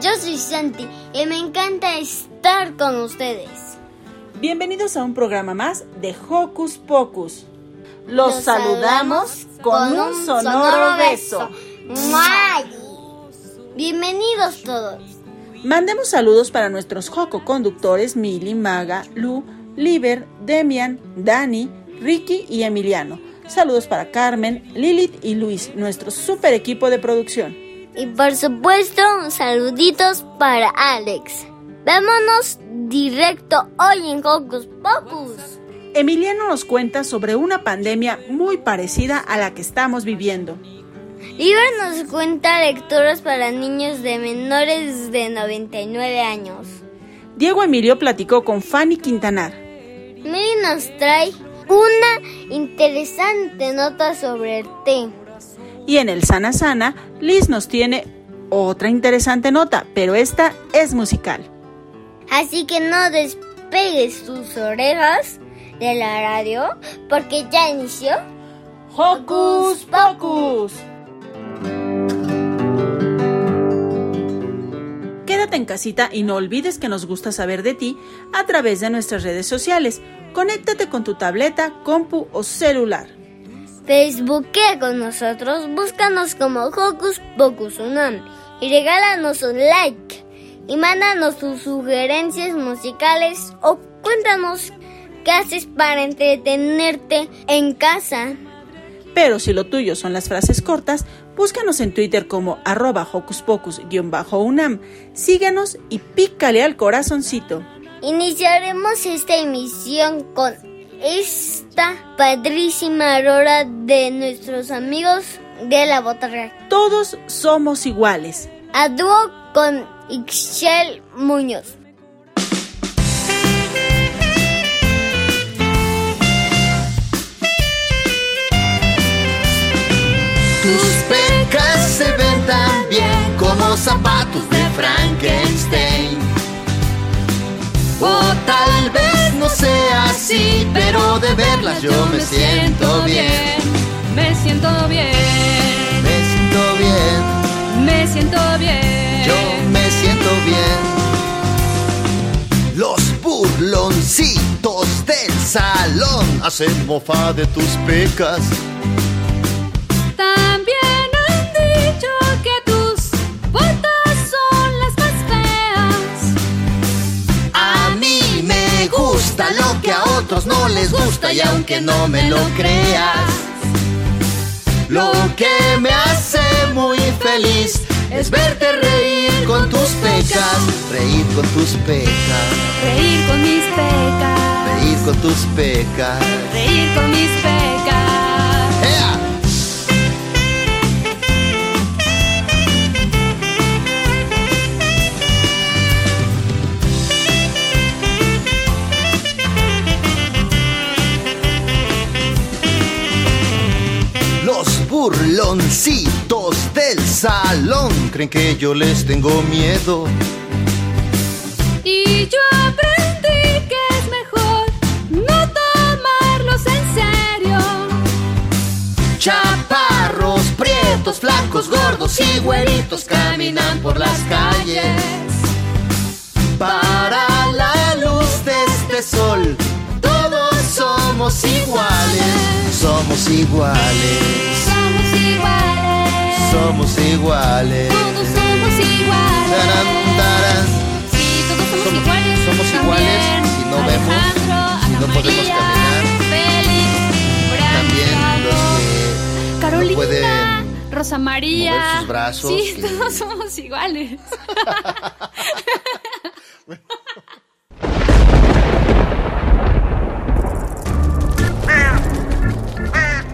Yo soy Santi y me encanta estar con ustedes. Bienvenidos a un programa más de Hocus Pocus. Los, saludamos con un sonoro beso. ¡Muay! Bienvenidos todos. Mandemos saludos para nuestros Joco conductores Mili, Maga, Lu, Liber, Demian, Dani, Ricky y Emiliano. Saludos para Carmen, Lilith y Luis, nuestro super equipo de producción. Y por supuesto, saluditos para Alex. Vámonos directo hoy en Hocus Pocus. Emiliano nos cuenta sobre una pandemia muy parecida a la que estamos viviendo. Liber nos cuenta lecturas para niños de menores de 99 años. Diego Emilio platicó con Fanny Quintanar. Miri nos trae una interesante nota sobre el té. Y en el Sana Sana, Liz nos tiene otra interesante nota, pero esta es musical. Así que no despegues tus orejas de la radio porque ya inició Hocus Pocus. Quédate en casita y no olvides que nos gusta saber de ti a través de nuestras redes sociales. Conéctate con tu tableta, compu o celular. Facebookea con nosotros, búscanos como Hocus Pocus Unam y regálanos un like y mándanos tus sugerencias musicales o cuéntanos qué haces para entretenerte en casa. Pero si lo tuyo son las frases cortas, búscanos en Twitter como arroba hocus pocus-unam. Síganos y pícale al corazoncito. Iniciaremos esta emisión con esta padrísima aurora de nuestros amigos de la botarga. Todos somos iguales. A dúo con Ixchel Muñoz. Tus pecas se ven tan bien como zapatos de Frankenstein. O tal vez no sea así, pero de verlas yo me siento bien. Me siento bien. Me siento bien. Me siento bien. Yo me siento bien. Los burloncitos del salón hacen mofa de tus pecas. Otros no les gusta y aunque no me lo creas, lo que me hace muy feliz es verte reír con tus pecas, reír con tus pecas, Reír con mis pecas. reír con tus pecas. Reír con mis pecas. Burloncitos del salón creen que yo les tengo miedo. Y yo aprendí que es mejor no tomarlos en serio. Chaparros, prietos, flacos, gordos y güeritos caminan por las calles. Para la luz de este sol, somos iguales, somos iguales, Somos iguales. somos iguales. Todos somos iguales. Tarán, tarán. Sí, todos somos, Somos- iguales. somos iguales si no vemos, Alejandro, si no Ana podemos María, caminar. Félix, También los que Carolina, no pueden Rosa María. mover sus brazos Sí, y- todos somos iguales.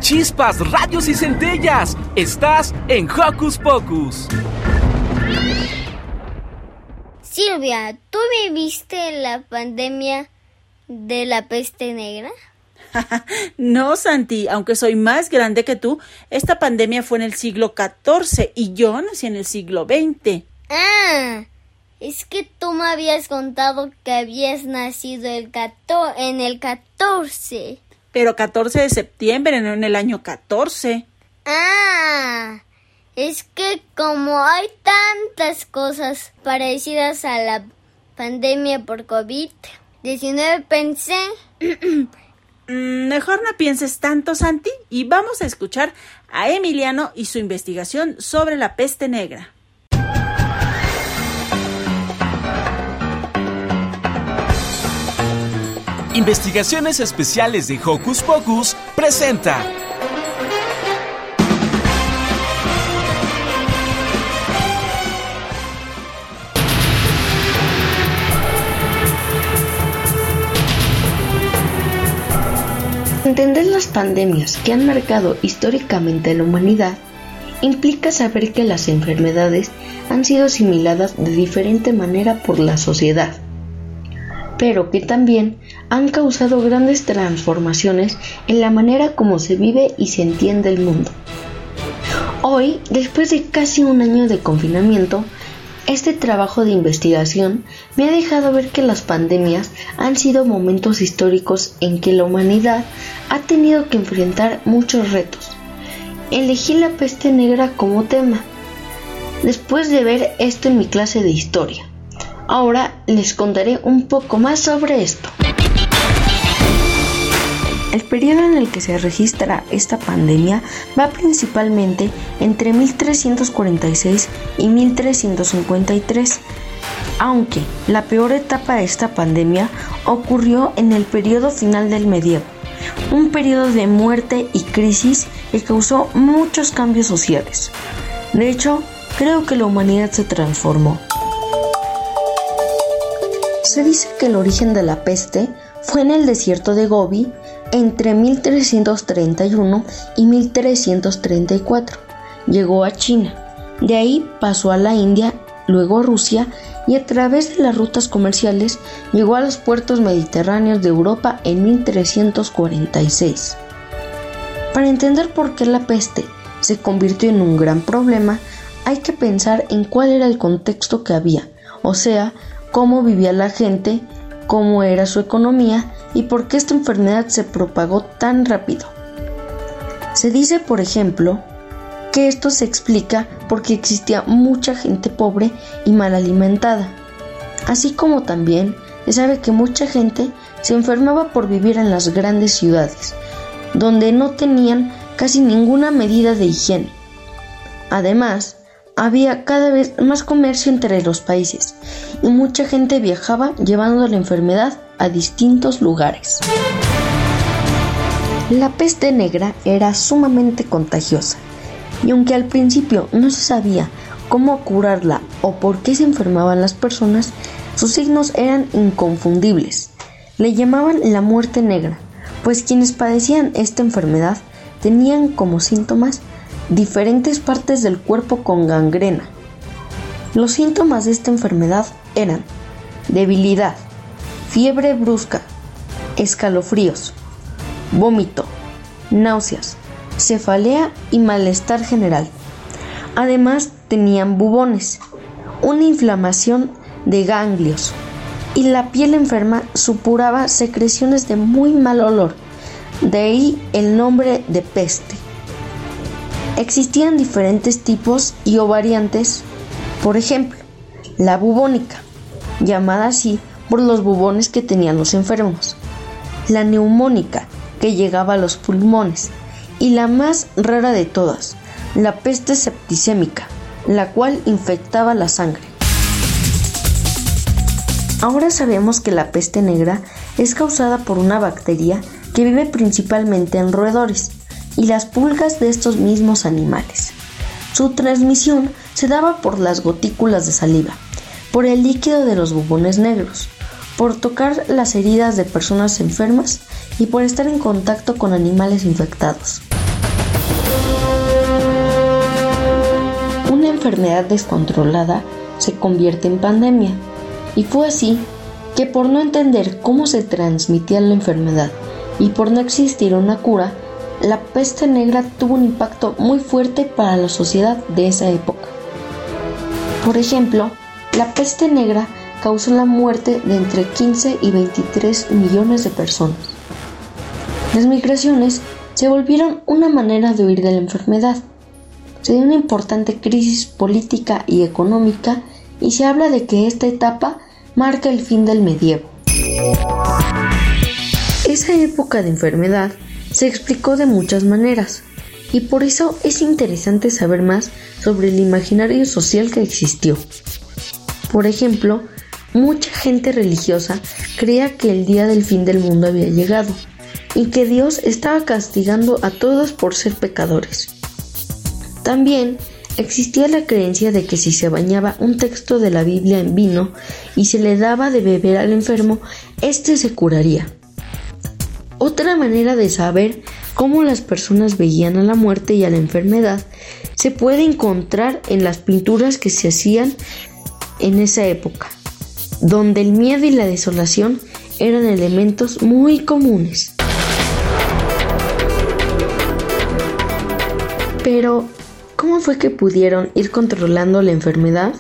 Chispas, rayos y centellas. Estás en Hocus Pocus. Silvia, ¿tú viviste la pandemia de la peste negra? No, Santi, aunque soy más grande que tú, esta pandemia fue en el siglo XIV y yo nací en el siglo XX. Ah, es que tú me habías contado que habías nacido el en el 14. Pero 14 de septiembre, no en el año 14. Ah, es que como hay tantas cosas parecidas a la pandemia por COVID-19, pensé... Mm, Mejor no pienses tanto, Santi, y vamos a escuchar a Emiliano y su investigación sobre la peste negra. Investigaciones Especiales de Hocus Pocus presenta. Entender las pandemias que han marcado históricamente a la humanidad implica saber que las enfermedades han sido asimiladas de diferente manera por la sociedad, pero que también han causado grandes transformaciones en la manera como se vive y se entiende el mundo. Hoy, después de casi un año de confinamiento, este trabajo de investigación me ha dejado ver que las pandemias han sido momentos históricos en que la humanidad ha tenido que enfrentar muchos retos. Elegí la peste negra como tema, después de ver esto en mi clase de historia. Ahora les contaré un poco más sobre esto. El periodo en el que se registra esta pandemia va principalmente entre 1346 y 1353, aunque la peor etapa de esta pandemia ocurrió en el periodo final del medievo, un periodo de muerte y crisis que causó muchos cambios sociales. De hecho, creo que la humanidad se transformó. Se dice que el origen de la peste fue en el desierto de Gobi entre 1331 y 1334. Llegó a China. De ahí pasó a la India, luego a Rusia y a través de las rutas comerciales llegó a los puertos mediterráneos de Europa en 1346. Para entender por qué la peste se convirtió en un gran problema, hay que pensar en cuál era el contexto que había, o sea, cómo vivía la gente, cómo era su economía y por qué esta enfermedad se propagó tan rápido. Se dice, por ejemplo, que esto se explica porque existía mucha gente pobre y mal alimentada, así como también se sabe que mucha gente se enfermaba por vivir en las grandes ciudades, donde no tenían casi ninguna medida de higiene. Además, había cada vez más comercio entre los países y mucha gente viajaba llevando la enfermedad a distintos lugares. La peste negra era sumamente contagiosa y aunque al principio no se sabía cómo curarla o por qué se enfermaban las personas, sus signos eran inconfundibles. Le llamaban la muerte negra, pues quienes padecían esta enfermedad tenían como síntomas diferentes partes del cuerpo con gangrena. Los síntomas de esta enfermedad eran debilidad, fiebre brusca, escalofríos, vómito, náuseas, cefalea y malestar general. Además tenían bubones, una inflamación de ganglios y la piel enferma supuraba secreciones de muy mal olor, de ahí el nombre de peste. Existían diferentes tipos y o variantes, por ejemplo, la bubónica, llamada así por los bubones que tenían los enfermos, la neumónica, que llegaba a los pulmones, y la más rara de todas, la peste septicémica, la cual infectaba la sangre. Ahora sabemos que la peste negra es causada por una bacteria que vive principalmente en roedores y las pulgas de estos mismos animales. Su transmisión se daba por las gotículas de saliva, por el líquido de los bubones negros, por tocar las heridas de personas enfermas y por estar en contacto con animales infectados. Una enfermedad descontrolada se convierte en pandemia y fue así que por no entender cómo se transmitía la enfermedad y por no existir una cura, la peste negra tuvo un impacto muy fuerte para la sociedad de esa época. Por ejemplo, la peste negra causó la muerte de entre 15 y 23 millones de personas. Las migraciones se volvieron una manera de huir de la enfermedad. Se dio una importante crisis política y económica y se habla de que esta etapa marca el fin del medievo. Esa época de enfermedad se explicó de muchas maneras y por eso es interesante saber más sobre el imaginario social que existió. Por ejemplo, mucha gente religiosa creía que el día del fin del mundo había llegado y que Dios estaba castigando a todos por ser pecadores. También existía la creencia de que si se bañaba un texto de la Biblia en vino y se le daba de beber al enfermo, éste se curaría. Otra manera de saber cómo las personas veían a la muerte y a la enfermedad se puede encontrar en las pinturas que se hacían en esa época, donde el miedo y la desolación eran elementos muy comunes. Pero, ¿cómo fue que pudieron ir controlando la enfermedad?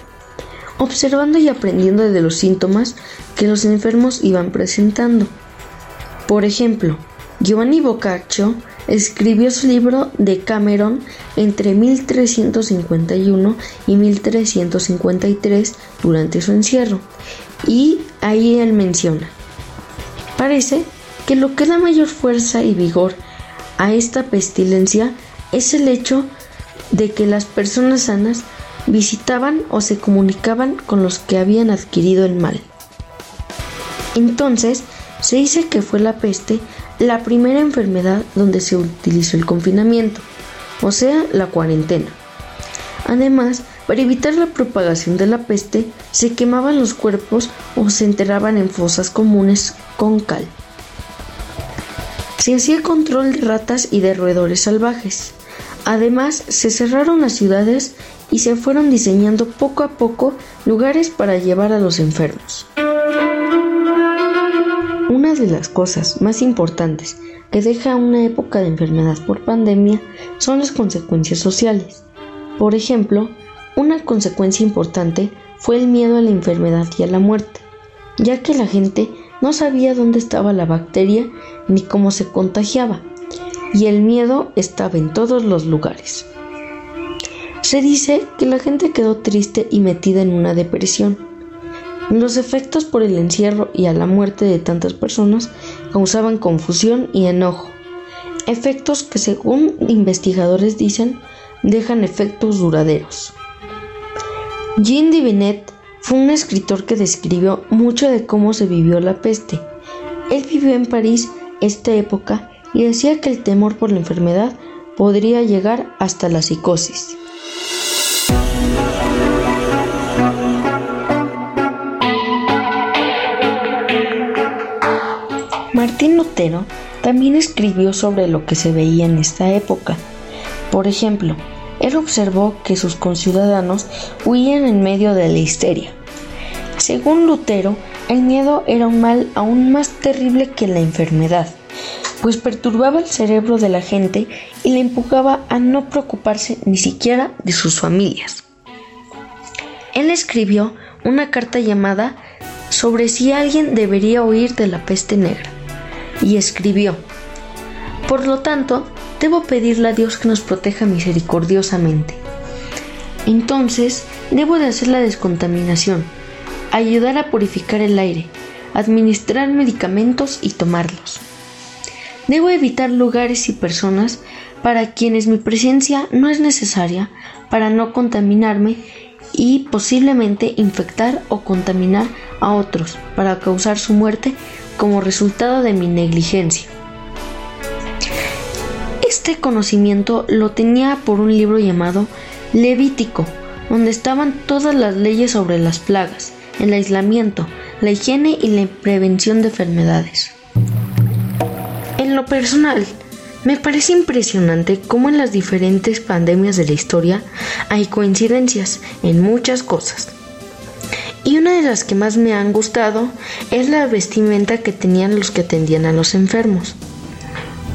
Observando y aprendiendo de los síntomas que los enfermos iban presentando. Por ejemplo, Giovanni Boccaccio escribió su libro de Cameron entre 1351 y 1353 durante su encierro, y ahí él menciona, parece que lo que da mayor fuerza y vigor a esta pestilencia es el hecho de que las personas sanas visitaban o se comunicaban con los que habían adquirido el mal. Entonces, se dice que fue la peste la primera enfermedad donde se utilizó el confinamiento, o sea, la cuarentena. Además, para evitar la propagación de la peste, se quemaban los cuerpos o se enterraban en fosas comunes con cal. Se hacía control de ratas y de roedores salvajes. Además, se cerraron las ciudades y se fueron diseñando poco a poco lugares para llevar a los enfermos. De las cosas más importantes que deja una época de enfermedad por pandemia son las consecuencias sociales. Por ejemplo, una consecuencia importante fue el miedo a la enfermedad y a la muerte, ya que la gente no sabía dónde estaba la bacteria ni cómo se contagiaba, y el miedo estaba en todos los lugares. Se dice que la gente quedó triste y metida en una depresión, los efectos por el encierro y a la muerte de tantas personas causaban confusión y enojo, efectos que según investigadores dicen dejan efectos duraderos. Jean Divinet fue un escritor que describió mucho de cómo se vivió la peste. Él vivió en París esta época y decía que el temor por la enfermedad podría llegar hasta la psicosis. Martín Lutero también escribió sobre lo que se veía en esta época. Por ejemplo, él observó que sus conciudadanos huían en medio de la histeria. Según Lutero, el miedo era un mal aún más terrible que la enfermedad, pues perturbaba el cerebro de la gente y le empujaba a no preocuparse ni siquiera de sus familias. Él escribió una carta llamada sobre si alguien debería huir de la peste negra y escribió, Por lo tanto, debo pedirle a Dios que nos proteja misericordiosamente. Entonces, debo de hacer la descontaminación, ayudar a purificar el aire, administrar medicamentos y tomarlos. Debo evitar lugares y personas para quienes mi presencia no es necesaria para no contaminarme y posiblemente infectar o contaminar a otros para causar su muerte como resultado de mi negligencia. Este conocimiento lo tenía por un libro llamado Levítico, donde estaban todas las leyes sobre las plagas, el aislamiento, la higiene y la prevención de enfermedades. En lo personal, me parece impresionante cómo en las diferentes pandemias de la historia hay coincidencias en muchas cosas. Y una de las que más me han gustado es la vestimenta que tenían los que atendían a los enfermos.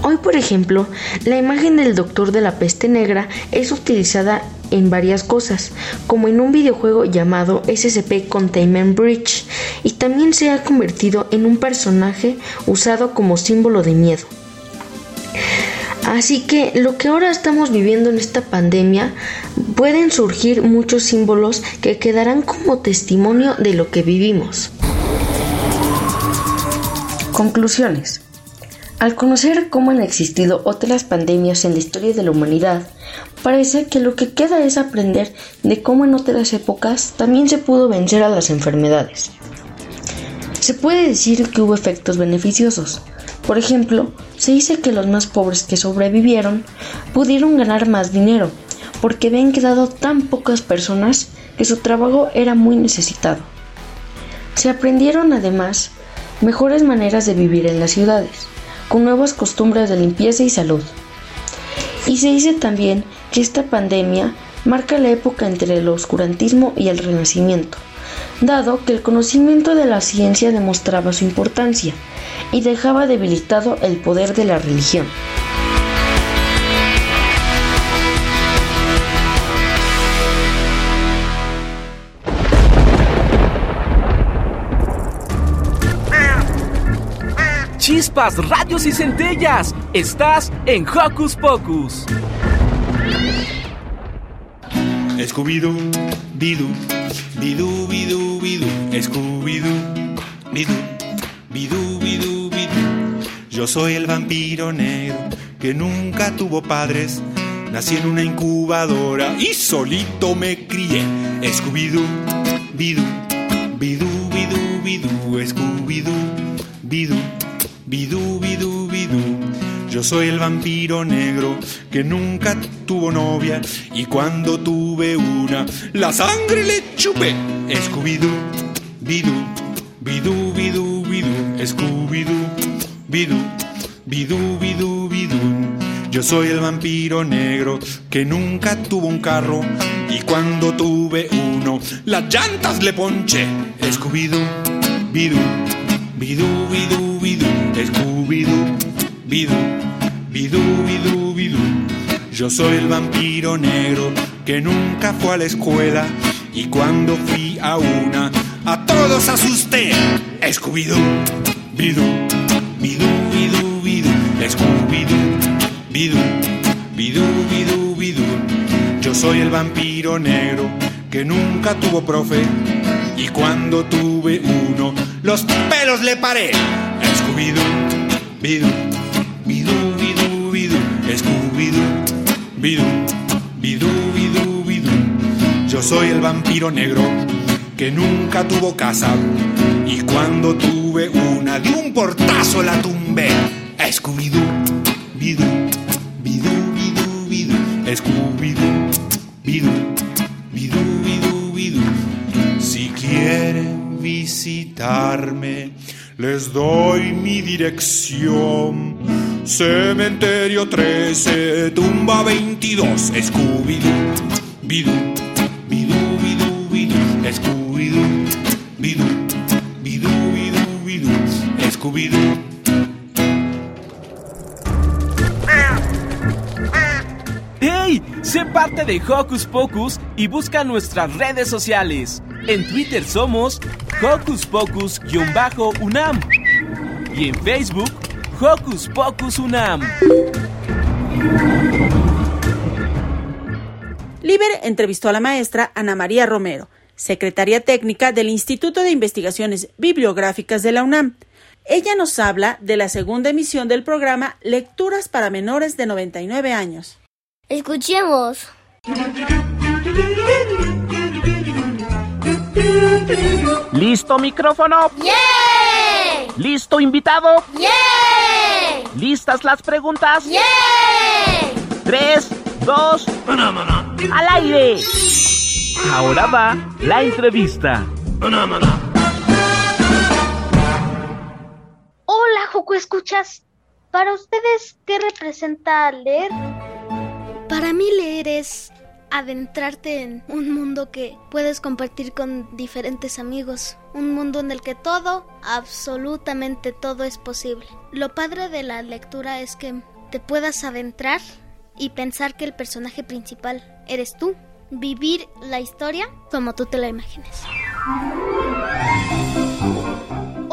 Hoy, por ejemplo, la imagen del doctor de la peste negra es utilizada en varias cosas, como en un videojuego llamado SCP Containment Bridge, y también se ha convertido en un personaje usado como símbolo de miedo. Así que lo que ahora estamos viviendo en esta pandemia pueden surgir muchos símbolos que quedarán como testimonio de lo que vivimos. Conclusiones. Al conocer cómo han existido otras pandemias en la historia de la humanidad, parece que lo que queda es aprender de cómo en otras épocas también se pudo vencer a las enfermedades. Se puede decir que hubo efectos beneficiosos. Por ejemplo, se dice que los más pobres que sobrevivieron pudieron ganar más dinero, porque habían quedado tan pocas personas que su trabajo era muy necesitado. Se aprendieron además mejores maneras de vivir en las ciudades con nuevas costumbres de limpieza y salud. Y se dice también que esta pandemia marca la época entre el oscurantismo y el renacimiento, dado que el conocimiento de la ciencia demostraba su importancia y dejaba debilitado el poder de la religión. chispas, radios y centellas. Estás en Hocus Pocus. Scooby-Doo, Bidu, Bidu, Bidu, Bidu, Scooby-Doo, Bidu, Bidu, Bidu, Bidu. Yo soy el vampiro negro que nunca tuvo padres. Nací en una incubadora y solito me crié. Scooby-Doo, Bidu, Bidu, Bidu, Bidu, Scooby-Doo, Bidu. Bidú, bidú. Yo soy el vampiro negro que nunca tuvo novia y cuando tuve una, la sangre le chupé. Scooby-Doo, bidú, bidú, bidú, bidú. Scooby-Doo, bidú, bidú, bidú, bidú. Yo soy el vampiro negro que nunca tuvo un carro y cuando tuve uno, las llantas le ponché. Scooby-Doo, bidú, bidú, bidú, bidú. Scooby-Doo, bidú, bidú, bidú, bidú. Yo soy el vampiro negro que nunca fue a la escuela y cuando fui a una, a todos asusté. Scooby-Doo, bidú, bidú, bidú, bidú. Scooby-Doo, bidú, bidú, bidú, bidú. Yo soy el vampiro negro que nunca tuvo profe y cuando tuve uno, los pelos le paré. Scooby-Doo, bidú, bidú, bidú, bidú, bidú, bidú. Yo soy el vampiro negro que nunca tuvo casa y cuando tuve una de un portazo la tumbé. Scooby-Doo, bidú, bidú, bidú, bidú, Scooby-Doo, bidú, bidú, bidú, bidú. Si quieren visitarme, les doy mi dirección. Cementerio 13, tumba 22, Scooby-Doo, bidú, bidú, bidú, bidú, Scooby-Doo, bidú, bidú, bidú, bidú, Scooby-Doo. ¡Hey! Sé parte de Hocus Pocus y busca nuestras redes sociales. En Twitter somos Hocus Pocus-UNAM y en Facebook Hocus Pocus UNAM. Liber entrevistó a la maestra Ana María Romero, secretaria técnica del Instituto de Investigaciones Bibliográficas de la UNAM, Ella nos habla de la segunda emisión del programa Lecturas para menores de 99 años. Escuchemos. ¿Listo micrófono? ¡Yeah! ¿Listo invitado? ¡Yeah! ¿Listas las preguntas? ¡Yeah! Tres, dos, al aire. Ahora va la entrevista. Hola, Joco, ¿escuchas? Para ustedes, ¿qué representa leer? Para mí leer es adentrarte en un mundo que puedes compartir con diferentes amigos, un mundo en el que todo, absolutamente todo es posible. Lo padre de la lectura es que te puedas adentrar y pensar que el personaje principal eres tú, vivir la historia como tú te la imagines.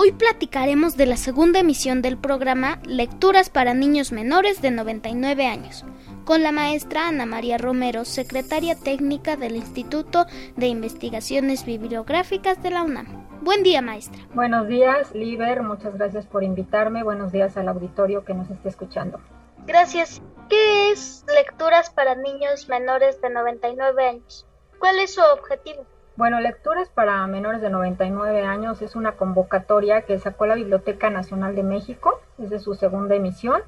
Hoy platicaremos de la segunda emisión del programa Lecturas para niños menores de 99 años, con la maestra Ana María Romero, secretaria técnica del Instituto de Investigaciones Bibliográficas de la UNAM. Buen día, maestra. Buenos días, Liber, muchas gracias por invitarme. Buenos días al auditorio que nos esté escuchando. Gracias. ¿Qué es Lecturas para niños menores de 99 años? ¿Cuál es su objetivo? Bueno, Lecturas para menores de 99 años es una convocatoria que sacó la Biblioteca Nacional de México, es de su segunda emisión.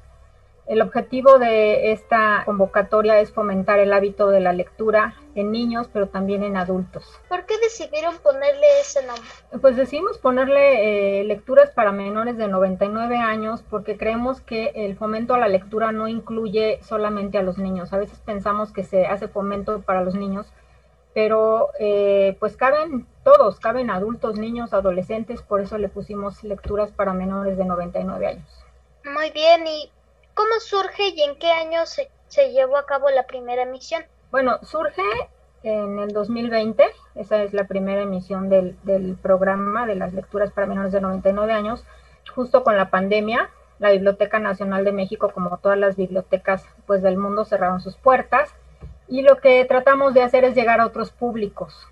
El objetivo de esta convocatoria es fomentar el hábito de la lectura en niños, pero también en adultos. ¿Por qué decidieron ponerle ese nombre? Pues decidimos ponerle eh, lecturas para menores de 99 años porque creemos que el fomento a la lectura no incluye solamente a los niños. A veces pensamos que se hace fomento para los niños, pero eh, pues caben todos, caben adultos, niños, adolescentes, por eso le pusimos lecturas para menores de 99 años. Muy bien, ¿y cómo surge y en qué año se, se llevó a cabo la primera emisión? Bueno, surge en el 2020, esa es la primera emisión del, del programa de las lecturas para menores de 99 años, justo con la pandemia. La Biblioteca Nacional de México, como todas las bibliotecas pues, del mundo, cerraron sus puertas y lo que tratamos de hacer es llegar a otros públicos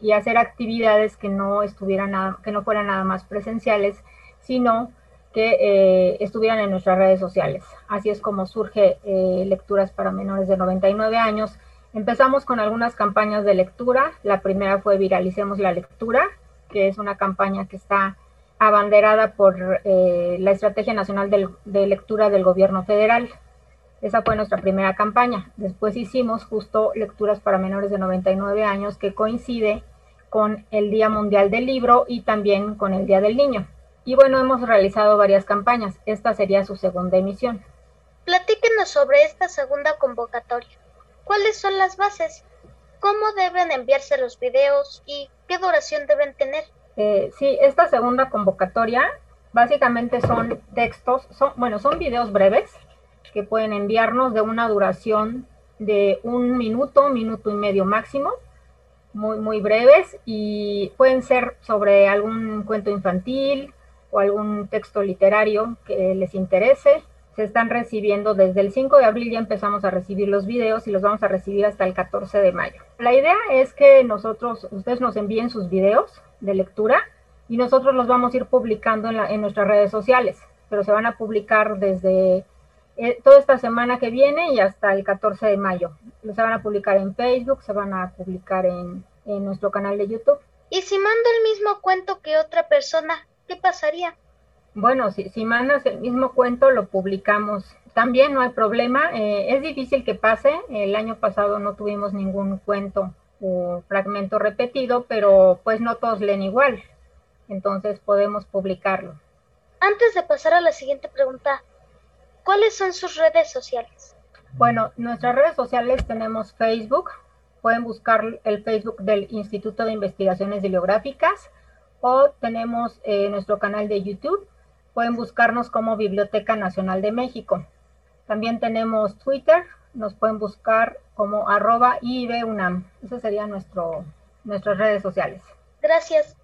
y hacer actividades que no estuvieran nada, que no fueran nada más presenciales, sino que eh, estuvieran en nuestras redes sociales. Así es como surge eh, Lecturas para Menores de 99 años. Empezamos con algunas campañas de lectura. La primera fue Viralicemos la Lectura, que es una campaña que está abanderada por eh, la Estrategia Nacional de, de Lectura del Gobierno Federal. Esa fue nuestra primera campaña. Después hicimos justo lecturas para menores de 99 años que coincide con el Día Mundial del Libro y también con el Día del Niño. Y bueno, hemos realizado varias campañas. Esta sería su segunda emisión. Platíquenos sobre esta segunda convocatoria. ¿Cuáles son las bases? ¿Cómo deben enviarse los videos y qué duración deben tener? Eh, sí, esta segunda convocatoria básicamente son textos, son, bueno, son videos breves que pueden enviarnos de una duración de un minuto, minuto y medio máximo, muy, muy breves y pueden ser sobre algún cuento infantil o algún texto literario que les interese. Se están recibiendo desde el 5 de abril, ya empezamos a recibir los videos y los vamos a recibir hasta el 14 de mayo. La idea es que nosotros, ustedes nos envíen sus videos de lectura y nosotros los vamos a ir publicando en, la, en nuestras redes sociales, pero se van a publicar desde eh, toda esta semana que viene y hasta el 14 de mayo. Se van a publicar en Facebook, se van a publicar en, en nuestro canal de YouTube. ¿Y si mando el mismo cuento que otra persona, qué pasaría? Bueno, si, si mandas el mismo cuento, lo publicamos. También no hay problema. Eh, es difícil que pase. El año pasado no tuvimos ningún cuento o fragmento repetido, pero pues no todos leen igual. Entonces podemos publicarlo. Antes de pasar a la siguiente pregunta, ¿cuáles son sus redes sociales? Bueno, nuestras redes sociales tenemos Facebook. Pueden buscar el Facebook del Instituto de Investigaciones Bibliográficas o tenemos eh, nuestro canal de YouTube pueden buscarnos como Biblioteca Nacional de México. También tenemos Twitter, nos pueden buscar como arroba IBUNAM. Esas serían nuestro, nuestras redes sociales. Gracias.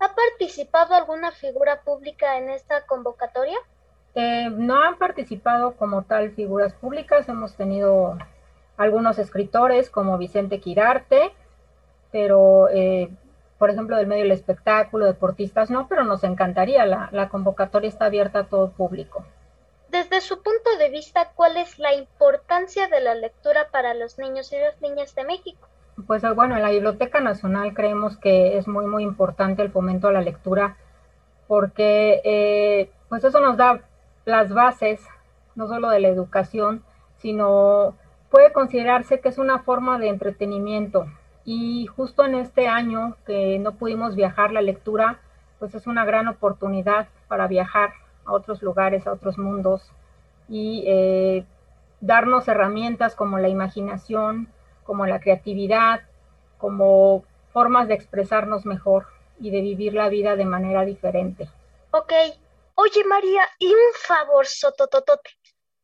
¿Ha participado alguna figura pública en esta convocatoria? Eh, no han participado como tal figuras públicas. Hemos tenido algunos escritores como Vicente Quirarte, pero eh, por ejemplo, del medio del espectáculo, deportistas no, pero nos encantaría, la, la convocatoria está abierta a todo público. Desde su punto de vista, ¿cuál es la importancia de la lectura para los niños y las niñas de México? Pues bueno, en la Biblioteca Nacional creemos que es muy, muy importante el fomento a la lectura porque eh, pues eso nos da las bases, no solo de la educación, sino puede considerarse que es una forma de entretenimiento. Y justo en este año que no pudimos viajar, la lectura pues es una gran oportunidad para viajar a otros lugares, a otros mundos y eh, darnos herramientas como la imaginación, como la creatividad, como formas de expresarnos mejor y de vivir la vida de manera diferente. Ok. Oye, María, y un favor, Sotototote.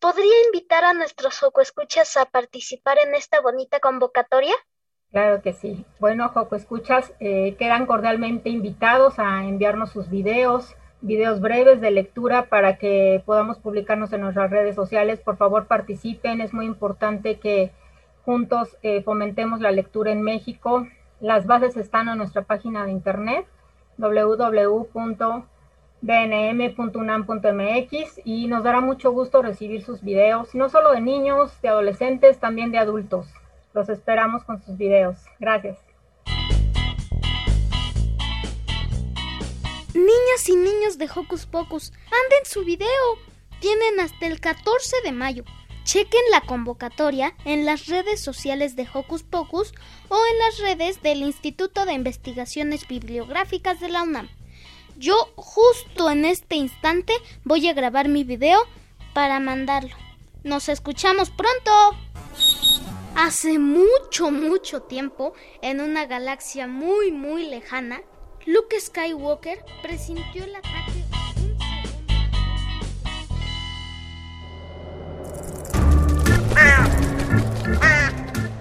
¿Podría invitar a nuestros Escuchas a participar en esta bonita convocatoria? Claro que sí. Bueno, Joco Escuchas, eh, quedan cordialmente invitados a enviarnos sus videos, videos breves de lectura para que podamos publicarnos en nuestras redes sociales. Por favor, participen. Es muy importante que juntos eh, fomentemos la lectura en México. Las bases están en nuestra página de internet www.bnm.unam.mx y nos dará mucho gusto recibir sus videos, no solo de niños, de adolescentes, también de adultos. Los esperamos con sus videos. Gracias. Niñas y niños de Hocus Pocus, manden su video. Tienen hasta el 14 de mayo. Chequen la convocatoria en las redes sociales de Hocus Pocus o en las redes del Instituto de Investigaciones Bibliográficas de la UNAM. Yo justo en este instante voy a grabar mi video para mandarlo. Nos escuchamos pronto. Hace mucho, mucho tiempo, en una galaxia muy, muy lejana, Luke Skywalker presintió el ataque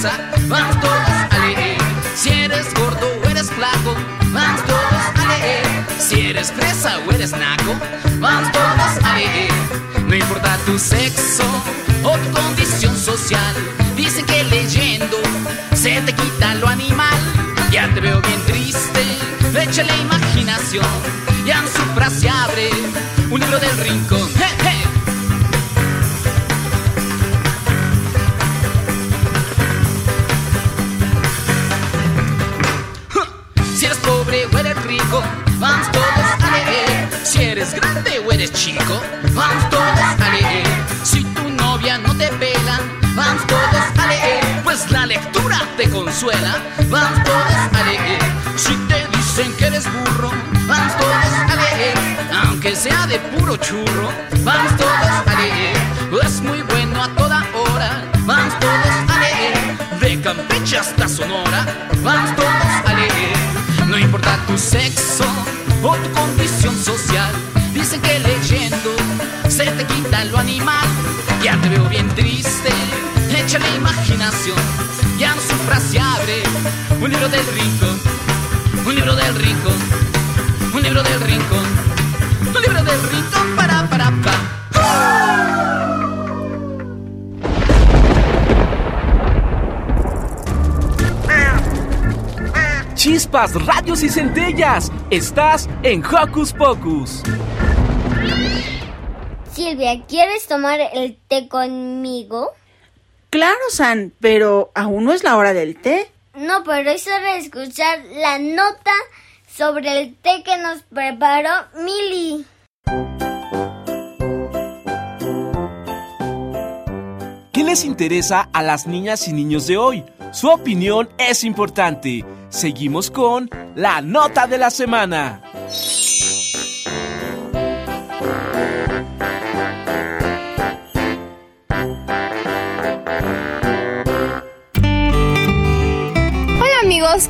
Tranza, vamos todos a leer. Si eres gordo o eres flaco, vamos todos a leer. Si eres fresa o eres naco, vamos todos a leer. No importa tu sexo o tu condición social, dicen que leyendo se te quita lo animal. Ya te veo bien triste, échale imaginación. Ya en su frase abre un libro del rincón. Eres grande o eres chico, vamos todos a leer. Si tu novia no te pela, vamos todos a leer. Pues la lectura te consuela, vamos todos a leer. Si te dicen que eres burro, vamos todos a leer. Aunque sea de puro churro, vamos todos a leer. Es muy bueno a toda hora, vamos todos a leer. De Campeche hasta Sonora, vamos todos a leer. No importa tu sexo o tu condición social, dicen que leyendo se te quita lo animal. Ya te veo bien triste, échale imaginación. Ya en su frase abre un libro del rincón, un libro del rincón, un libro del rincón, un libro del rincón para para pa. Chispas, radios y centellas. Estás en Hocus Pocus. Silvia, ¿quieres tomar el té conmigo? Claro, San, pero aún no es la hora del té. No, pero es hora de escuchar la nota sobre el té que nos preparó Mili. ¿Qué les interesa a las niñas y niños de hoy? Su opinión es importante. Seguimos con la nota de la semana.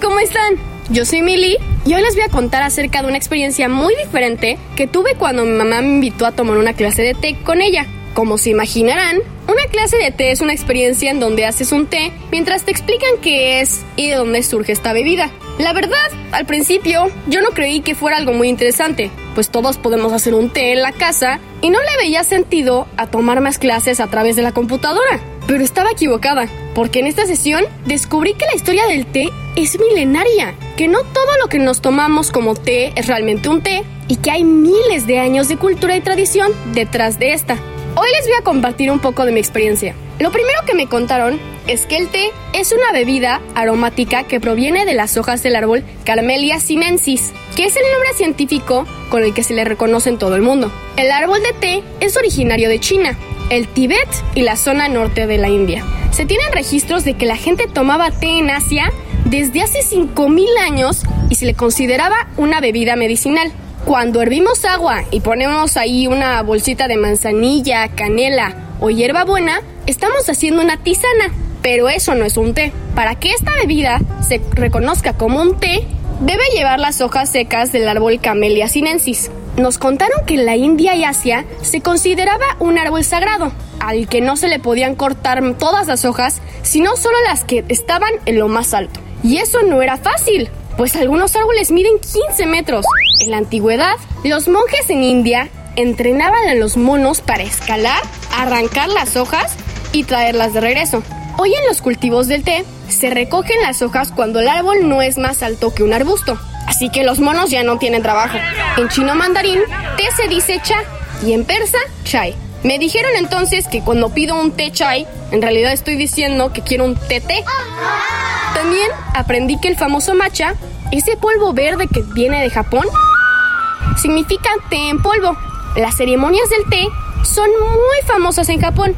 ¿Cómo están? Yo soy Mili y hoy les voy a contar acerca de una experiencia muy diferente que tuve cuando mi mamá me invitó a tomar una clase de té con ella. Como se imaginarán, una clase de té es una experiencia en donde haces un té mientras te explican qué es y de dónde surge esta bebida. La verdad, al principio yo no creí que fuera algo muy interesante, pues todos podemos hacer un té en la casa y no le veía sentido a tomar más clases a través de la computadora. Pero estaba equivocada, porque en esta sesión descubrí que la historia del té es milenaria, que no todo lo que nos tomamos como té es realmente un té y que hay miles de años de cultura y tradición detrás de esta. Hoy les voy a compartir un poco de mi experiencia. Lo primero que me contaron es que el té es una bebida aromática que proviene de las hojas del árbol Carmelia sinensis, que es el nombre científico con el que se le reconoce en todo el mundo. El árbol de té es originario de China, el Tíbet y la zona norte de la India. Se tienen registros de que la gente tomaba té en Asia desde hace 5.000 años y se le consideraba una bebida medicinal. Cuando hervimos agua y ponemos ahí una bolsita de manzanilla, canela o hierbabuena, estamos haciendo una tisana, pero eso no es un té. Para que esta bebida se reconozca como un té, debe llevar las hojas secas del árbol Camellia sinensis. Nos contaron que en la India y Asia se consideraba un árbol sagrado, al que no se le podían cortar todas las hojas, sino solo las que estaban en lo más alto. Y eso no era fácil, pues algunos árboles miden 15 metros. En la antigüedad, los monjes en India entrenaban a los monos para escalar, arrancar las hojas y traerlas de regreso. Hoy en los cultivos del té se recogen las hojas cuando el árbol no es más alto que un arbusto. Así que los monos ya no tienen trabajo. En chino mandarín, té se dice cha y en persa, chai. Me dijeron entonces que cuando pido un té chai, en realidad estoy diciendo que quiero un té té. También aprendí que el famoso matcha, ese polvo verde que viene de Japón, significa té en polvo. Las ceremonias del té son muy famosas en Japón.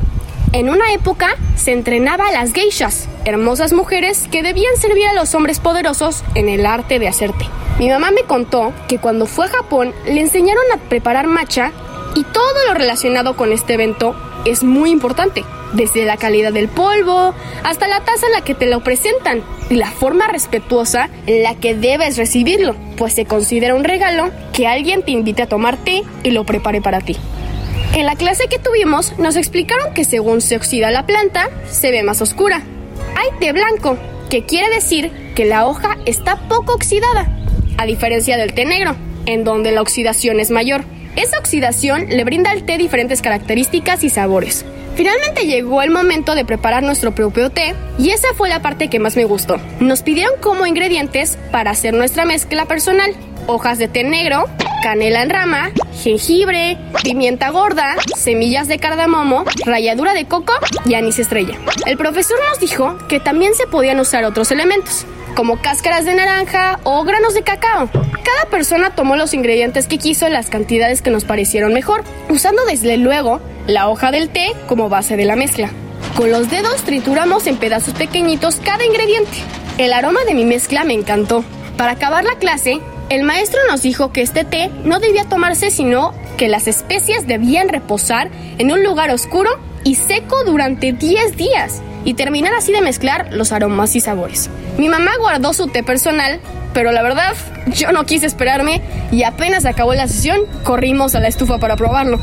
En una época se entrenaba a las geishas, hermosas mujeres que debían servir a los hombres poderosos en el arte de hacer té. Mi mamá me contó que cuando fue a Japón le enseñaron a preparar matcha y todo lo relacionado con este evento es muy importante, desde la calidad del polvo hasta la taza en la que te lo presentan y la forma respetuosa en la que debes recibirlo, pues se considera un regalo que alguien te invite a tomar té y lo prepare para ti. En la clase que tuvimos nos explicaron que según se oxida la planta, se ve más oscura. Hay té blanco, que quiere decir que la hoja está poco oxidada, a diferencia del té negro, en donde la oxidación es mayor. Esa oxidación le brinda al té diferentes características y sabores. Finalmente llegó el momento de preparar nuestro propio té y esa fue la parte que más me gustó. Nos pidieron como ingredientes para hacer nuestra mezcla personal. Hojas de té negro, canela en rama, jengibre, pimienta gorda, semillas de cardamomo, ralladura de coco y anís estrella. El profesor nos dijo que también se podían usar otros elementos, como cáscaras de naranja o granos de cacao. Cada persona tomó los ingredientes que quiso en las cantidades que nos parecieron mejor, usando desde luego la hoja del té como base de la mezcla. Con los dedos trituramos en pedazos pequeñitos cada ingrediente. El aroma de mi mezcla me encantó. Para acabar la clase, el maestro nos dijo que este té no debía tomarse sino que las especias debían reposar en un lugar oscuro y seco durante 10 días y terminar así de mezclar los aromas y sabores. Mi mamá guardó su té personal, pero la verdad yo no quise esperarme y apenas acabó la sesión corrimos a la estufa para probarlo.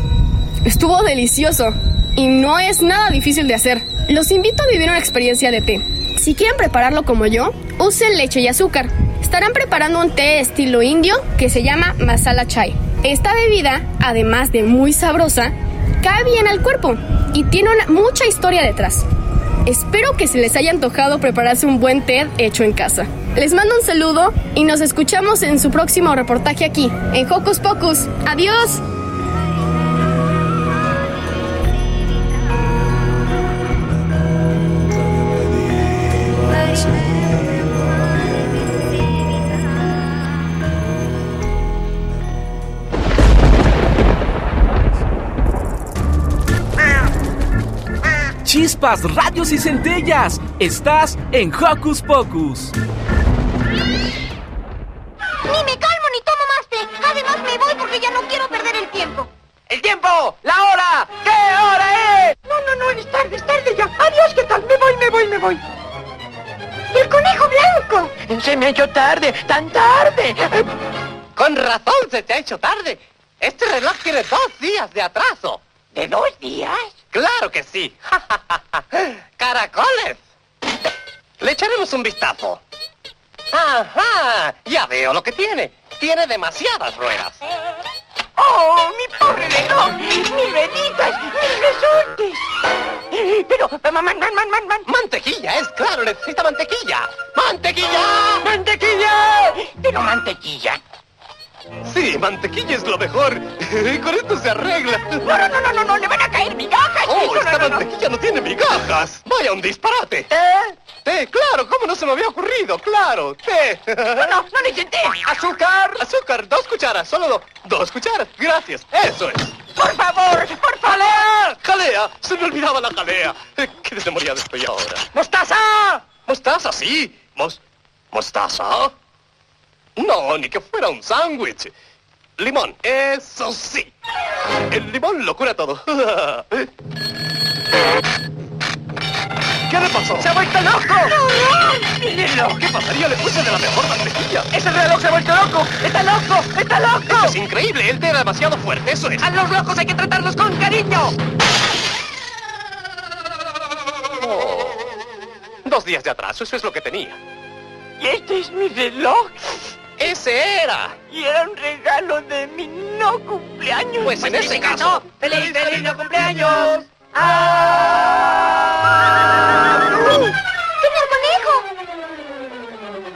Estuvo delicioso y no es nada difícil de hacer. Los invito a vivir una experiencia de té. Si quieren prepararlo como yo, usen leche y azúcar. Estarán preparando un té estilo indio que se llama masala chai. Esta bebida, además de muy sabrosa, cae bien al cuerpo y tiene mucha historia detrás. Espero que se les haya antojado prepararse un buen té hecho en casa. Les mando un saludo y nos escuchamos en su próximo reportaje aquí, en Hocus Pocus. ¡Adiós! Chispas, radios y centellas. Estás en Hocus Pocus. Ni me calmo ni tomo más té. Además me voy porque ya no quiero perder el tiempo. ¡El tiempo! ¡La hora! ¿Qué hora es? No, no, no, es tarde, es tarde ya. Adiós, ¿qué tal? Me voy, me voy, me voy. ¡El conejo blanco! Se me ha hecho tarde, tan tarde. Con razón se te ha hecho tarde. Este reloj tiene dos días de atraso. ¿De dos días? Claro que sí. ¡Caracoles! Le echaremos un vistazo. ¡Ajá! Ya veo lo que tiene. Tiene demasiadas ruedas. ¡Oh, mi pobre reloj! ¡Mis rueditas! ¡Mis resortes! Pero, man, man, man, man, man. ¡Mantequilla! Es claro, necesita mantequilla. ¡Mantequilla! ¡Mantequilla! Pero mantequilla. Sí, mantequilla es lo mejor. Con esto se arregla. No, no, no, no, no, no, le van a caer migajas. Oh, esta no, no, mantequilla no. tiene migajas. Vaya un disparate. ¿Eh? Té, claro, ¿cómo no se me había ocurrido? Claro, té. No, no, no necesité. Azúcar, azúcar, dos cucharas, solo dos. Dos cucharas, gracias, eso es. Por favor, por favor. ¡Jalea! ¡Jalea! Se me olvidaba la jalea. Eh, ¿Qué desmemoriado estoy ahora? ¡Mostaza! ¿Mostaza, sí? ¿Mos... ¿Mostaza? No, ni que fuera un sándwich. Limón, eso sí. El limón lo cura todo. ¿Qué le pasó? ¡Se ha vuelto loco! ¡Mírenlo! ¿Qué pasaría? Le puse de la mejor mantequilla. ¡Ese reloj se ha vuelto loco! ¡Está loco! ¡Está loco! Esto es increíble. Él era demasiado fuerte, eso es. A los locos hay que tratarlos con cariño. Oh. Dos días de atraso, eso es lo que tenía. ¿Y este es mi reloj? ¡Ese era! Y era un regalo de mi no cumpleaños. Pues en ese caso... ¡Feliz, feliz no cumpleaños! ¡Ah! ¡Señor Conejo!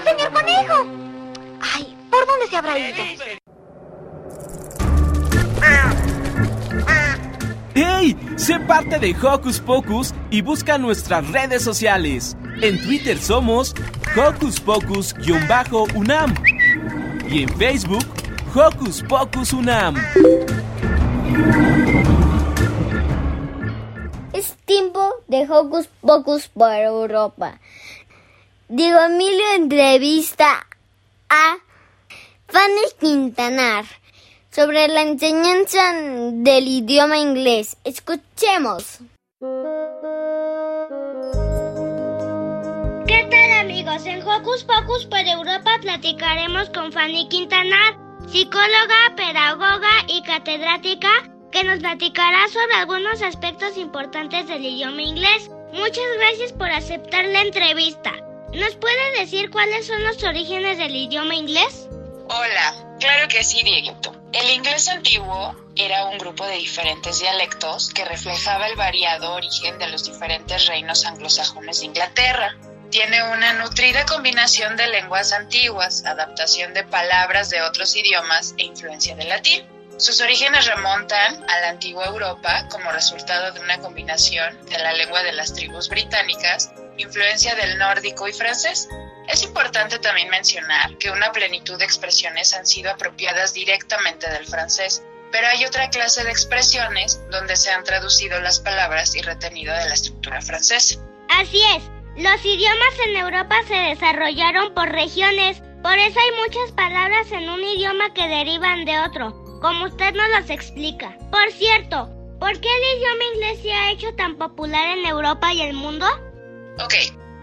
¡Señor Conejo! Ay, ¿por dónde se habrá ido? ¡Hey! Sé parte de Hocus Pocus y busca nuestras redes sociales. En Twitter somos Hocus Pocus-UNAM y en Facebook Hocus Pocus UNAM. Es tiempo de Hocus Pocus por Europa. Diego Emilio entrevista a Fanny Quintanar sobre la enseñanza del idioma inglés. Escuchemos. ¿Qué tal amigos? En Hocus Pocus por Europa platicaremos con Fanny Quintanar, psicóloga, pedagoga y catedrática, que nos platicará sobre algunos aspectos importantes del idioma inglés. Muchas gracias por aceptar la entrevista. ¿Nos puede decir cuáles son los orígenes del idioma inglés? Hola, claro que sí, Dieguito. El inglés antiguo era un grupo de diferentes dialectos que reflejaba el variado origen de los diferentes reinos anglosajones de Inglaterra. Tiene una nutrida combinación de lenguas antiguas, adaptación de palabras de otros idiomas e influencia del latín. Sus orígenes remontan a la antigua Europa como resultado de una combinación de la lengua de las tribus británicas, influencia del nórdico y francés. Es importante también mencionar que una plenitud de expresiones han sido apropiadas directamente del francés, pero hay otra clase de expresiones donde se han traducido las palabras y retenido de la estructura francesa. Así es, los idiomas en Europa se desarrollaron por regiones, por eso hay muchas palabras en un idioma que derivan de otro, como usted nos los explica. Por cierto, ¿por qué el idioma inglés se ha hecho tan popular en Europa y el mundo? Ok,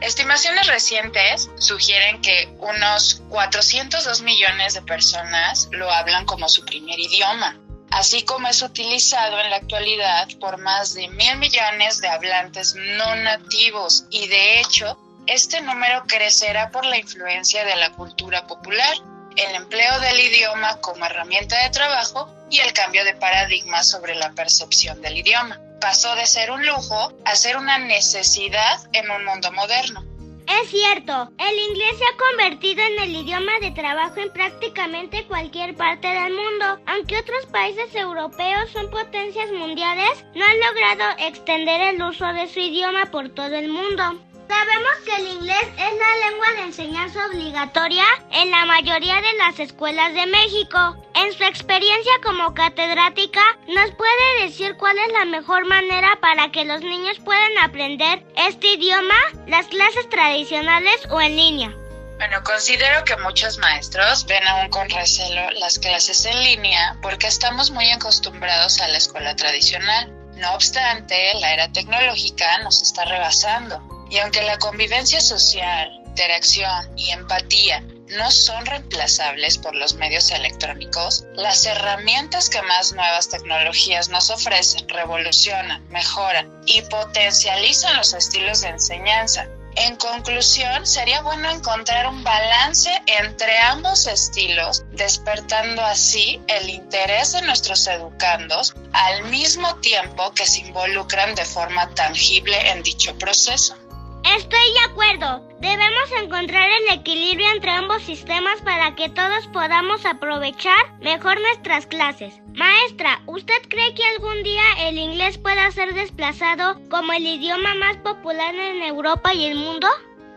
estimaciones recientes sugieren que unos 402 millones de personas lo hablan como su primer idioma, así como es utilizado en la actualidad por más de mil millones de hablantes no nativos y de hecho este número crecerá por la influencia de la cultura popular, el empleo del idioma como herramienta de trabajo y el cambio de paradigma sobre la percepción del idioma. Pasó de ser un lujo a ser una necesidad en un mundo moderno. Es cierto, el inglés se ha convertido en el idioma de trabajo en prácticamente cualquier parte del mundo. Aunque otros países europeos son potencias mundiales, no han logrado extender el uso de su idioma por todo el mundo. Sabemos que el inglés es la lengua de enseñanza obligatoria en la mayoría de las escuelas de México. En su experiencia como catedrática, ¿nos puede decir cuál es la mejor manera para que los niños puedan aprender este idioma, las clases tradicionales o en línea? Bueno, considero que muchos maestros ven aún con recelo las clases en línea porque estamos muy acostumbrados a la escuela tradicional. No obstante, la era tecnológica nos está rebasando y aunque la convivencia social, interacción y empatía no son reemplazables por los medios electrónicos, las herramientas que más nuevas tecnologías nos ofrecen revolucionan, mejoran y potencializan los estilos de enseñanza. En conclusión, sería bueno encontrar un balance entre ambos estilos, despertando así el interés de nuestros educandos al mismo tiempo que se involucran de forma tangible en dicho proceso. Estoy de acuerdo. Debemos encontrar el equilibrio entre ambos sistemas para que todos podamos aprovechar mejor nuestras clases. Maestra, ¿usted cree que algún día el inglés pueda ser desplazado como el idioma más popular en Europa y el mundo?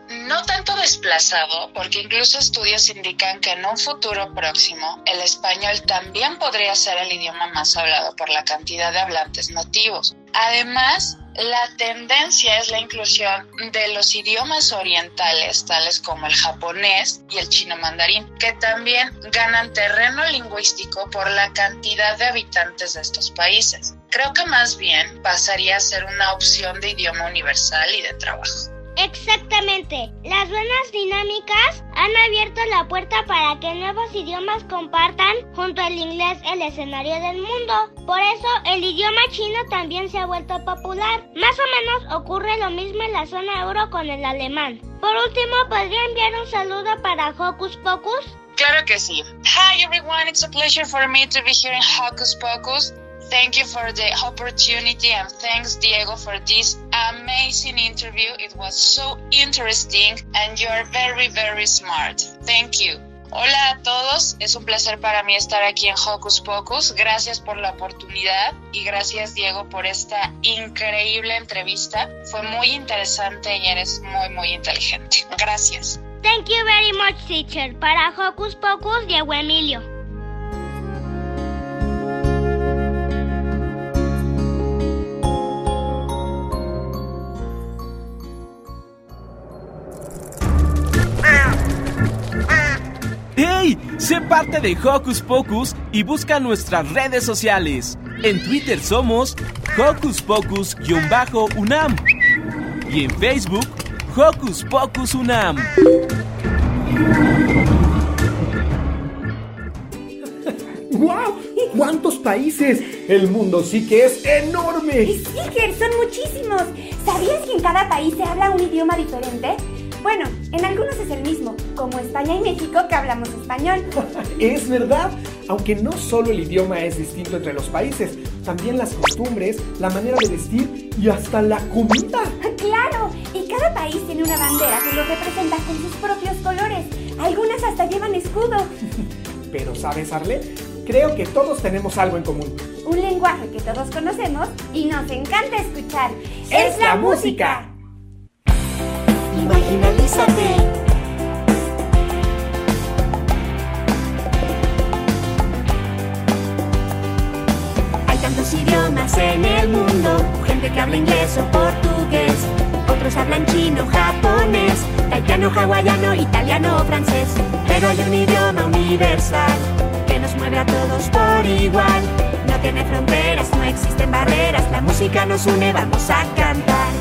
No tanto desplazado, porque incluso estudios indican que en un futuro próximo el español también podría ser el idioma más hablado por la cantidad de hablantes nativos. Además, la tendencia es la inclusión de los idiomas orientales, tales como el japonés y el chino mandarín, que también ganan terreno lingüístico por la cantidad de habitantes de estos países. Creo que más bien pasaría a ser una opción de idioma universal y de trabajo. Exactamente. Las buenas dinámicas han abierto la puerta para que nuevos idiomas compartan junto al inglés el escenario del mundo. Por eso el idioma chino también se ha vuelto popular. Más o menos ocurre lo mismo en la zona euro con el alemán. Por último, ¿podría enviar un saludo para Hocus Pocus? Claro que sí. Hi everyone, it's a pleasure for me to be here in Hocus Pocus. Thank you for the opportunity and thanks Diego for this amazing interview. It was so interesting and you're very, very smart. Thank you. Hola a todos, es un placer para mí estar aquí en Hocus Pocus. Gracias por la oportunidad y gracias Diego por esta increíble entrevista. Fue muy interesante y eres muy, muy inteligente. Gracias. Thank you very much, teacher. Para Hocus Pocus, Diego Emilio. Sé parte de Hocus Pocus y busca nuestras redes sociales. En Twitter somos Hocus Pocus-UNAM y en Facebook Hocus Pocus UNAM. ¡Guau! ¿Cuántos países? El mundo sí que es enorme. Sí, son muchísimos. ¿Sabías que en cada país se habla un idioma diferente? Bueno, en algunos es el mismo, como España y México que hablamos español. Es verdad, aunque no solo el idioma es distinto entre los países, también las costumbres, la manera de vestir y hasta la comida. ¡Claro! Y cada país tiene una bandera que lo representa con sus propios colores. Algunas hasta llevan escudo. Pero ¿sabes, Arle? Creo que todos tenemos algo en común. Un lenguaje que todos conocemos y nos encanta escuchar. ¡Es la música! Imaginalízate. Hay tantos idiomas en el mundo, gente que habla inglés o portugués, otros hablan chino, japonés, taitiano, hawaiano, italiano o francés, pero hay un idioma universal que nos mueve a todos por igual. No tiene fronteras, no existen barreras, la música nos une, vamos a cantar.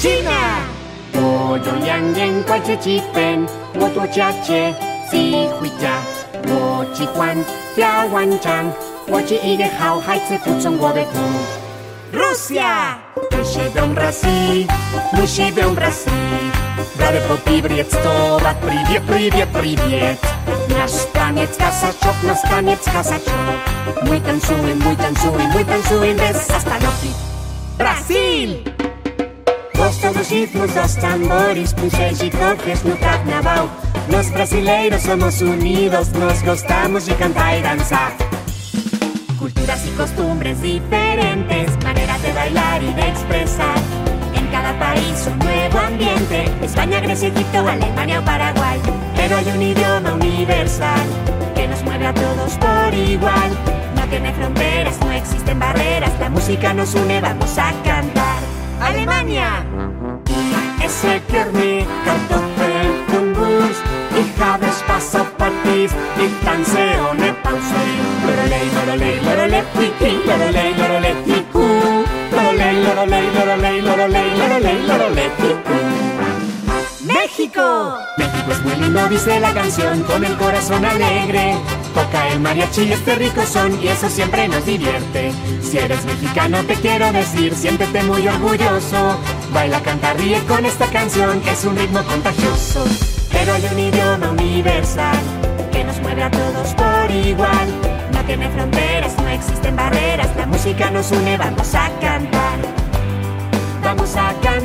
¡China! 我有两年关着几本，我多加借寄回。我喜欢大文章，我是一个好孩子，服从我的父。Rusia，感谢 Don Brasil，感谢 Don Brasil，Dale po pibrie stola, pibrie, pibrie, pibrie。Nasz taniec kasaczok, nasz taniec kasaczok. Muy tan suy, muy tan suy, mutansui Brasil. Gostam dos ritmos, dos tambores, punches y toques no carnaval. Los brasileiros somos unidos, nos gostamos de cantar y danzar. Culturas y costumbres diferentes, maneras de bailar y de expresar. En cada país un nuevo ambiente. España, Grecia, Egipto, Alemania o Paraguay. Pero hay un idioma universal que nos mueve a todos por igual. No tiene fronteras, no existen barreras. La música nos une, vamos a cantar. Alemania! Es säker med kartoffelpulvers Ich habe Spaß auf Partys Ich tanze ohne Pause tiki Lorolei, lorolei, tiku Lorolei, lorolei, lorolei, lorolei, lorolei, lorolei, tiku ¡México! México es muy lindo, dice la canción Con el corazón alegre. Toca el mariachi y este rico son Y eso siempre nos divierte. Si eres mexicano te quiero decir Siéntete muy orgulloso. Baila, canta, ríe con esta canción Que es un ritmo contagioso. Pero hay un idioma universal Que nos mueve a todos por igual. No tiene fronteras, no existen barreras La música nos une, vamos a cantar. Vamos a cantar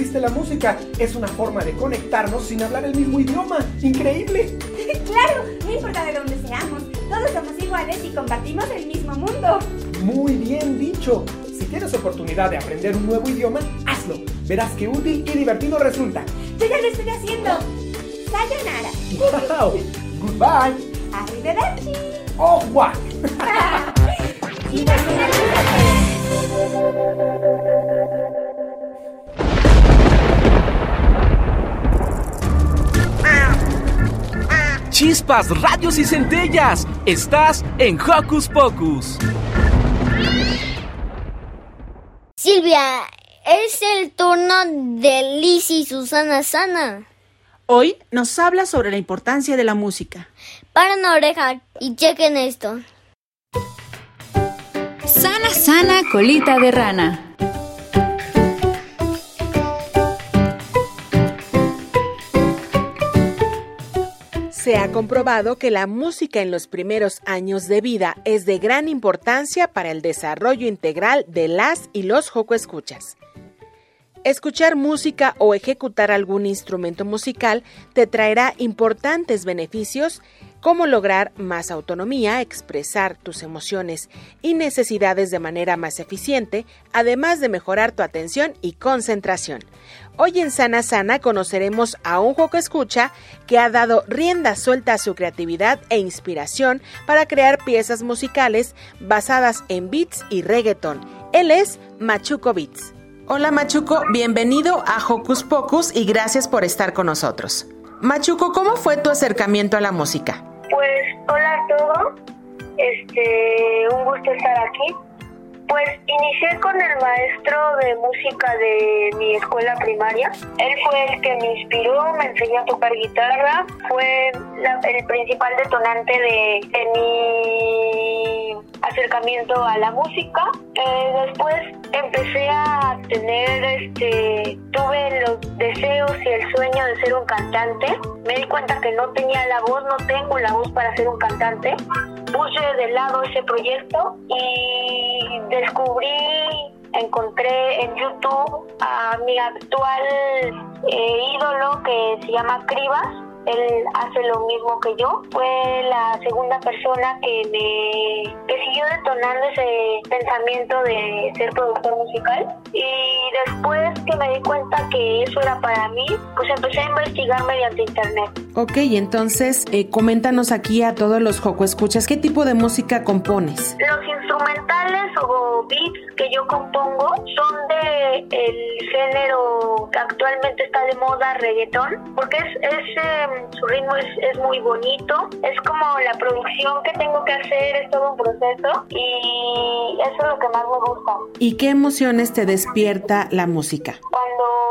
existe la música. Es una forma de conectarnos sin hablar el mismo idioma. ¡Increíble! ¡Claro! No importa de dónde seamos, todos somos iguales y compartimos el mismo mundo. Muy bien dicho. Si tienes oportunidad de aprender un nuevo idioma, hazlo. Verás qué útil y divertido resulta. Yo ya lo estoy haciendo. Sayonara. ¡Wow! Goodbye. Arrivederci. ¡Oh, guau! Chispas, radios y centellas. Estás en Hocus Pocus. Silvia, es el turno de Liz y Susana Sana. Hoy nos habla sobre la importancia de la música. Paren oreja y chequen esto. Sana, sana, colita de rana. Se ha comprobado que la música en los primeros años de vida es de gran importancia para el desarrollo integral de las y los joco escuchas. Escuchar música o ejecutar algún instrumento musical te traerá importantes beneficios como lograr más autonomía, expresar tus emociones y necesidades de manera más eficiente, además de mejorar tu atención y concentración. Hoy en Sana Sana conoceremos a un juego escucha que ha dado rienda suelta a su creatividad e inspiración para crear piezas musicales basadas en beats y reggaeton. Él es Machuco Beats. Hola Machuco, bienvenido a Hocus Pocus y gracias por estar con nosotros. Machuco, ¿cómo fue tu acercamiento a la música? Pues hola a todos, este, un gusto estar aquí. Pues inicié con el maestro de música de mi escuela primaria. Él fue el que me inspiró, me enseñó a tocar guitarra, fue la- el principal detonante de, de mi acercamiento a la música. Eh, después empecé a tener, este, tuve los deseos y el sueño de ser un cantante. Me di cuenta que no tenía la voz, no tengo la voz para ser un cantante. Puse de lado ese proyecto y descubrí, encontré en YouTube a mi actual eh, ídolo que se llama Cribas. Él hace lo mismo que yo. Fue la segunda persona que me que siguió detonando ese pensamiento de ser productor musical. Y después que me di cuenta que eso era para mí, pues empecé a investigar mediante internet. Ok, entonces eh, coméntanos aquí a todos los Joco Escuchas, ¿qué tipo de música compones? Los instrumentales o beats que yo compongo son de el género que actualmente está de moda, reggaetón, porque es, es, su ritmo es, es muy bonito, es como la producción que tengo que hacer, es todo un proceso y eso es lo que más me gusta. ¿Y qué emociones te despierta la música? Cuando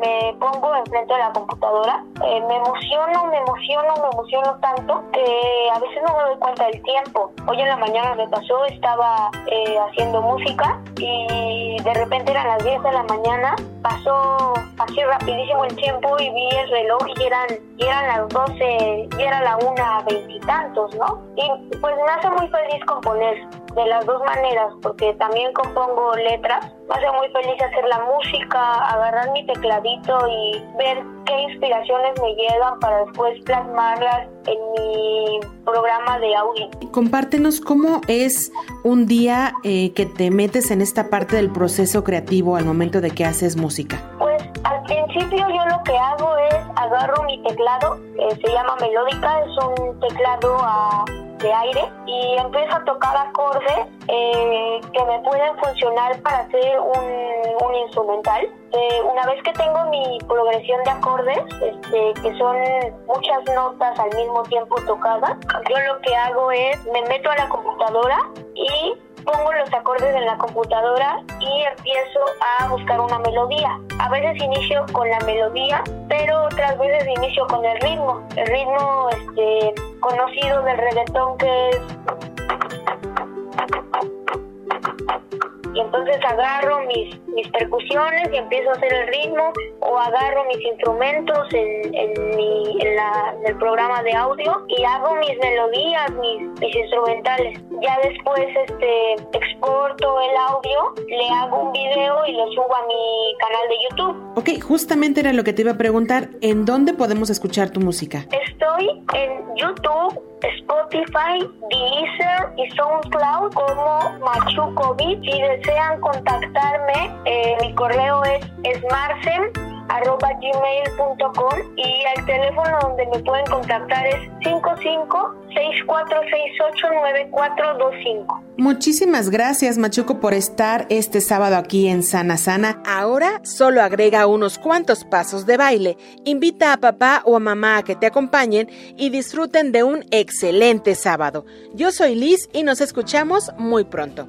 me pongo enfrente de la computadora, eh, me emociono, me emociono, me emociono tanto que a veces no me doy cuenta del tiempo. Hoy en la mañana me pasó, estaba eh, haciendo música y de repente eran las 10 de la mañana, pasó así rapidísimo el tiempo y vi el reloj y eran, y eran las 12 y era la una veintitantos, ¿no? Y pues me hace muy feliz componer. De las dos maneras, porque también compongo letras. Me hace muy feliz hacer la música, agarrar mi tecladito y ver qué inspiraciones me llegan para después plasmarlas en mi programa de audio. Compártenos cómo es un día eh, que te metes en esta parte del proceso creativo al momento de que haces música. Pues al principio yo lo que hago es agarro mi teclado, eh, se llama melódica, es un teclado a de aire y empiezo a tocar acordes eh, que me pueden funcionar para hacer un, un instrumental. Eh, una vez que tengo mi progresión de acordes, este, que son muchas notas al mismo tiempo tocadas, yo lo que hago es me meto a la computadora y pongo los acordes en la computadora y empiezo a buscar una melodía. A veces inicio con la melodía, pero otras veces inicio con el ritmo. El ritmo este, conocido del reggaetón que es y entonces agarro mis, mis percusiones y empiezo a hacer el ritmo o agarro mis instrumentos en, en, mi, en, la, en el programa de audio y hago mis melodías, mis, mis instrumentales. Ya después este, exporto el audio, le hago un video y lo subo a mi canal de YouTube. Ok, justamente era lo que te iba a preguntar, ¿en dónde podemos escuchar tu música? Estoy en YouTube, Spotify, Deezer y SoundCloud como Machuco Beat. Si desean contactarme, eh, mi correo es smarcem arroba gmail.com y el teléfono donde me pueden contactar es 5564689425. Muchísimas gracias Machuco por estar este sábado aquí en Sana Sana. Ahora solo agrega unos cuantos pasos de baile, invita a papá o a mamá a que te acompañen y disfruten de un excelente sábado. Yo soy Liz y nos escuchamos muy pronto.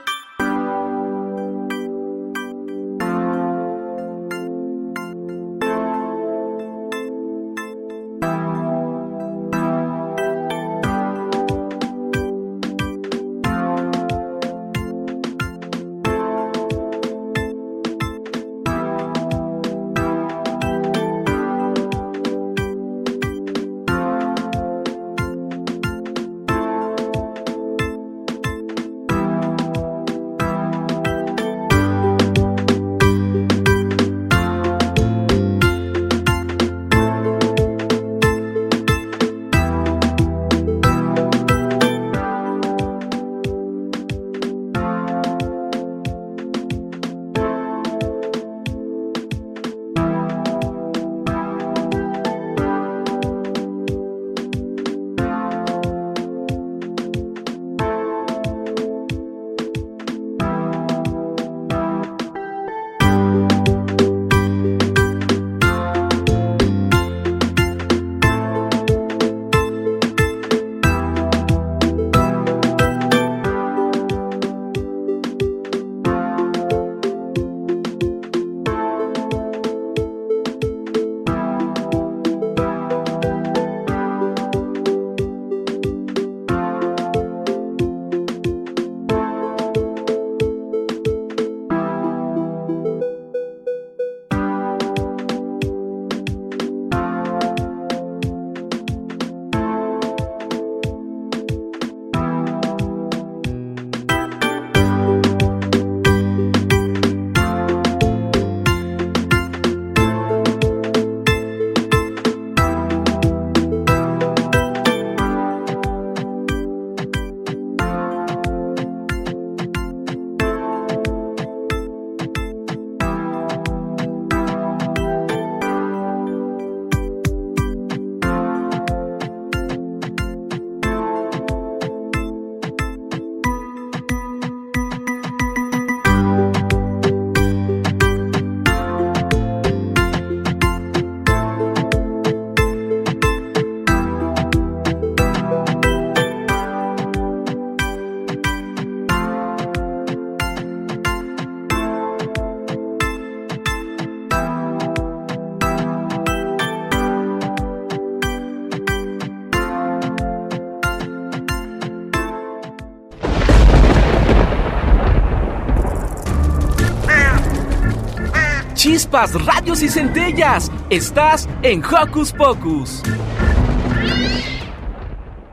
Chispas, radios y centellas. Estás en Hocus Pocus.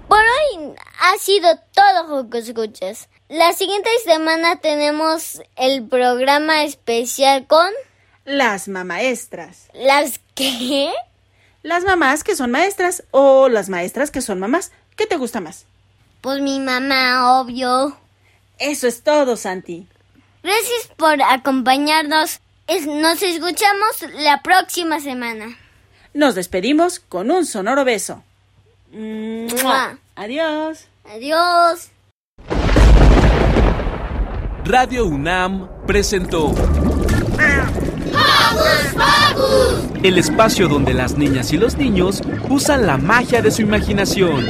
Por hoy ha sido todo Hocus Escuchas. La siguiente semana tenemos el programa especial con... Las mamaestras. ¿Las qué? Las mamás que son maestras o las maestras que son mamás. ¿Qué te gusta más? Pues mi mamá, obvio. Eso es todo, Santi. Gracias por acompañarnos. Nos escuchamos la próxima semana. Nos despedimos con un sonoro beso. Adiós. Adiós. Radio UNAM presentó el espacio donde las niñas y los niños usan la magia de su imaginación.